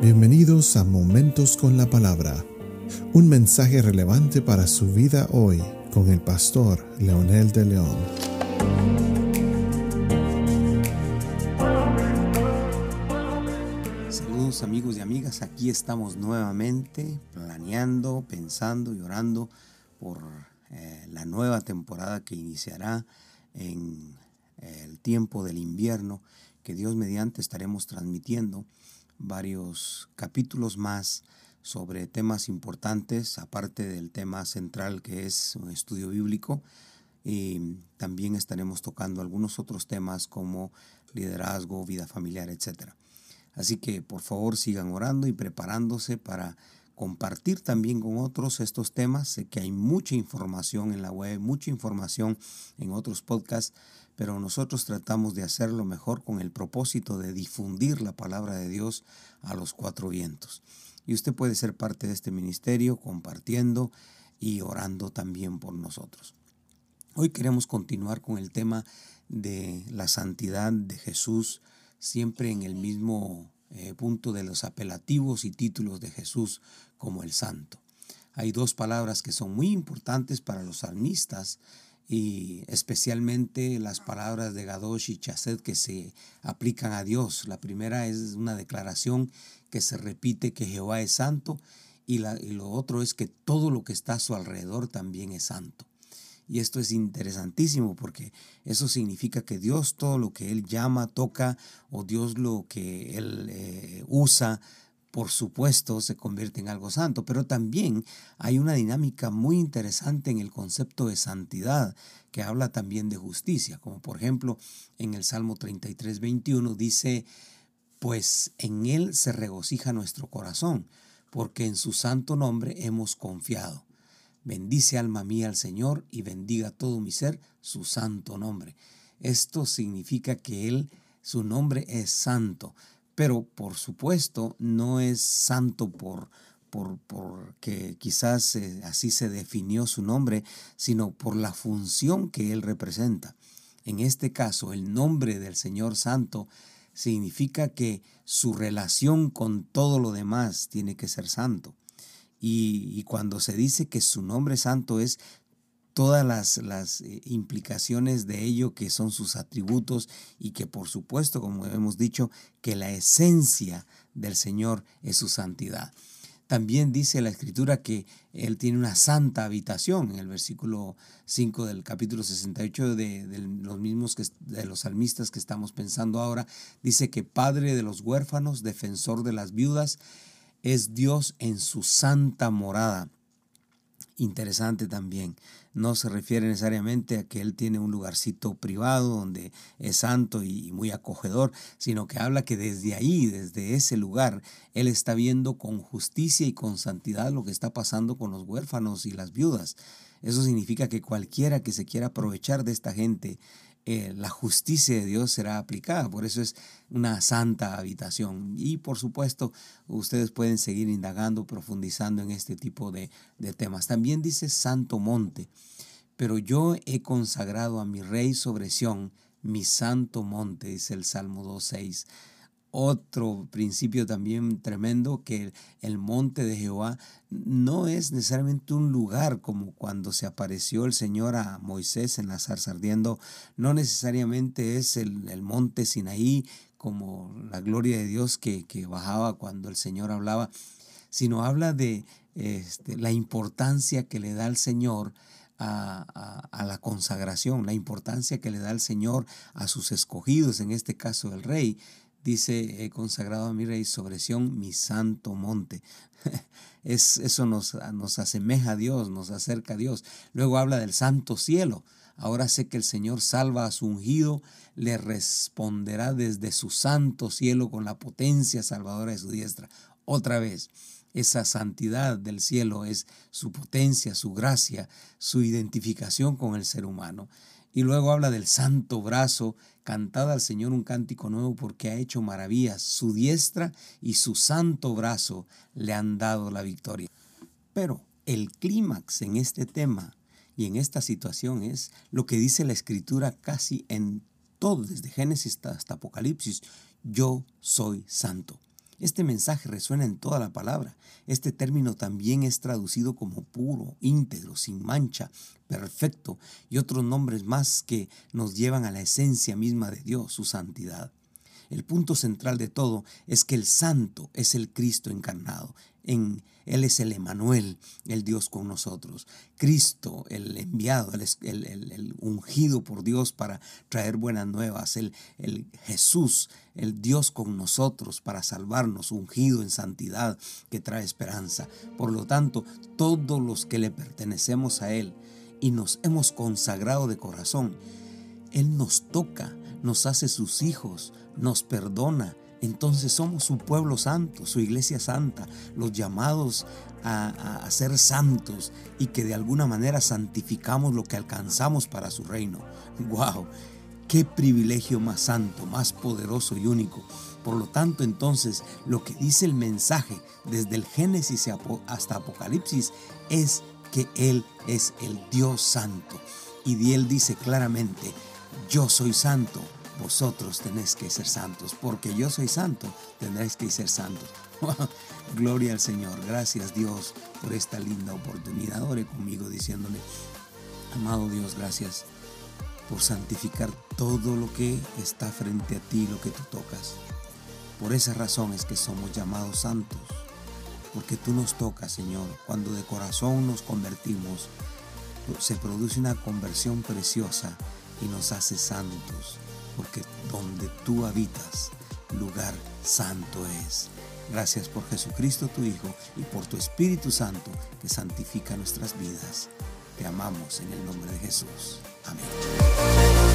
Bienvenidos a Momentos con la Palabra, un mensaje relevante para su vida hoy con el pastor Leonel de León. Saludos amigos y amigas, aquí estamos nuevamente planeando, pensando y orando por eh, la nueva temporada que iniciará en eh, el tiempo del invierno que Dios mediante estaremos transmitiendo varios capítulos más sobre temas importantes, aparte del tema central que es un estudio bíblico. Y también estaremos tocando algunos otros temas como liderazgo, vida familiar, etc. Así que por favor sigan orando y preparándose para compartir también con otros estos temas. Sé que hay mucha información en la web, mucha información en otros podcasts, pero nosotros tratamos de hacerlo mejor con el propósito de difundir la palabra de Dios a los cuatro vientos. Y usted puede ser parte de este ministerio compartiendo y orando también por nosotros. Hoy queremos continuar con el tema de la santidad de Jesús, siempre en el mismo eh, punto de los apelativos y títulos de Jesús como el santo. Hay dos palabras que son muy importantes para los salmistas y especialmente las palabras de Gadosh y Chasset que se aplican a Dios. La primera es una declaración que se repite que Jehová es santo y, la, y lo otro es que todo lo que está a su alrededor también es santo. Y esto es interesantísimo porque eso significa que Dios todo lo que Él llama, toca o Dios lo que Él eh, usa por supuesto, se convierte en algo santo, pero también hay una dinámica muy interesante en el concepto de santidad, que habla también de justicia, como por ejemplo en el Salmo 33, 21 dice, pues en Él se regocija nuestro corazón, porque en su santo nombre hemos confiado. Bendice alma mía al Señor y bendiga todo mi ser su santo nombre. Esto significa que Él, su nombre es santo pero por supuesto no es santo por porque quizás eh, así se definió su nombre, sino por la función que él representa. En este caso, el nombre del Señor Santo significa que su relación con todo lo demás tiene que ser santo. Y, cuando se dice que su nombre santo es todas las, las, eh, implicaciones de ello que son sus atributos y que por supuesto, como hemos dicho, que la esencia del Señor es su santidad. También dice la escritura que Él tiene una santa habitación. En el versículo 5 del capítulo 68 de, de, los mismos que, de los salmistas que estamos pensando ahora, dice que Padre de los huérfanos, defensor de las viudas, es Dios en su santa morada interesante también. No se refiere necesariamente a que él tiene un lugarcito privado donde es santo y muy acogedor, sino que habla que desde ahí, desde ese lugar, él está viendo con justicia y con santidad lo que está pasando con los huérfanos y las viudas. Eso significa que cualquiera que se quiera aprovechar de esta gente, eh, la justicia de Dios será aplicada. Por eso es una santa habitación. Y por supuesto, ustedes pueden seguir indagando, profundizando en este tipo de, de temas. También dice santo monte. Pero yo he consagrado a mi rey sobre Sión, mi santo monte, dice el Salmo 2.6 otro principio también tremendo que el monte de Jehová no es necesariamente un lugar como cuando se apareció el Señor a Moisés en la zarza ardiendo, no necesariamente es el, monte Sinaí como la gloria de Dios que, bajaba cuando el Señor hablaba, sino habla de este, la importancia que le da el Señor a, a, la consagración, la importancia que le da el Señor a sus escogidos, en este caso el rey, dice, he consagrado a mi rey sobre Sión, mi santo monte. es, eso nos, nos asemeja a Dios, nos acerca a Dios. Luego habla del santo cielo. Ahora sé que el Señor salva a su ungido, le responderá desde su santo cielo con la potencia salvadora de su diestra. Otra vez, esa santidad del cielo es su potencia, su gracia, su identificación con el ser humano. Y luego habla del santo brazo, cantad al Señor un cántico nuevo porque ha hecho maravillas. Su diestra y su santo brazo le han dado la victoria. Pero el clímax en este tema y en esta situación es lo que dice la escritura casi en todo, desde Génesis hasta Apocalipsis. Yo soy santo. Este mensaje resuena en toda la palabra. Este término también es traducido como puro, íntegro, sin mancha, perfecto y otros nombres más que nos llevan a la esencia misma de Dios, su santidad. El punto central de todo es que el santo es el Cristo encarnado. En él es el Emanuel, el Dios con nosotros. Cristo, el enviado, el, ungido por Dios para traer buenas nuevas. El, el Jesús, el Dios con nosotros para salvarnos, ungido en santidad que trae esperanza. Por lo tanto, todos los que le pertenecemos a Él y nos hemos consagrado de corazón, Él nos toca, nos hace sus hijos, nos perdona. Entonces somos su pueblo santo, su iglesia santa, los llamados a, ser santos y que de alguna manera santificamos lo que alcanzamos para su reino. ¡Wow! ¡Qué privilegio más santo, más poderoso y único! Por lo tanto, entonces, lo que dice el mensaje desde el Génesis hasta Apocalipsis es que Él es el Dios santo. Y Él dice claramente, yo soy santo vosotros tenéis que ser santos, porque yo soy santo, tendréis que ser santos. Gloria al Señor, gracias Dios por esta linda oportunidad. Ore conmigo diciéndole, amado Dios, gracias por santificar todo lo que está frente a ti, lo que tú tocas. Por esa razón es que somos llamados santos, porque tú nos tocas, Señor, cuando de corazón nos convertimos, se produce una conversión preciosa y nos hace santos porque donde tú habitas, lugar santo es. Gracias por Jesucristo tu Hijo y por tu Espíritu Santo que santifica nuestras vidas. Te amamos en el nombre de Jesús. Amén.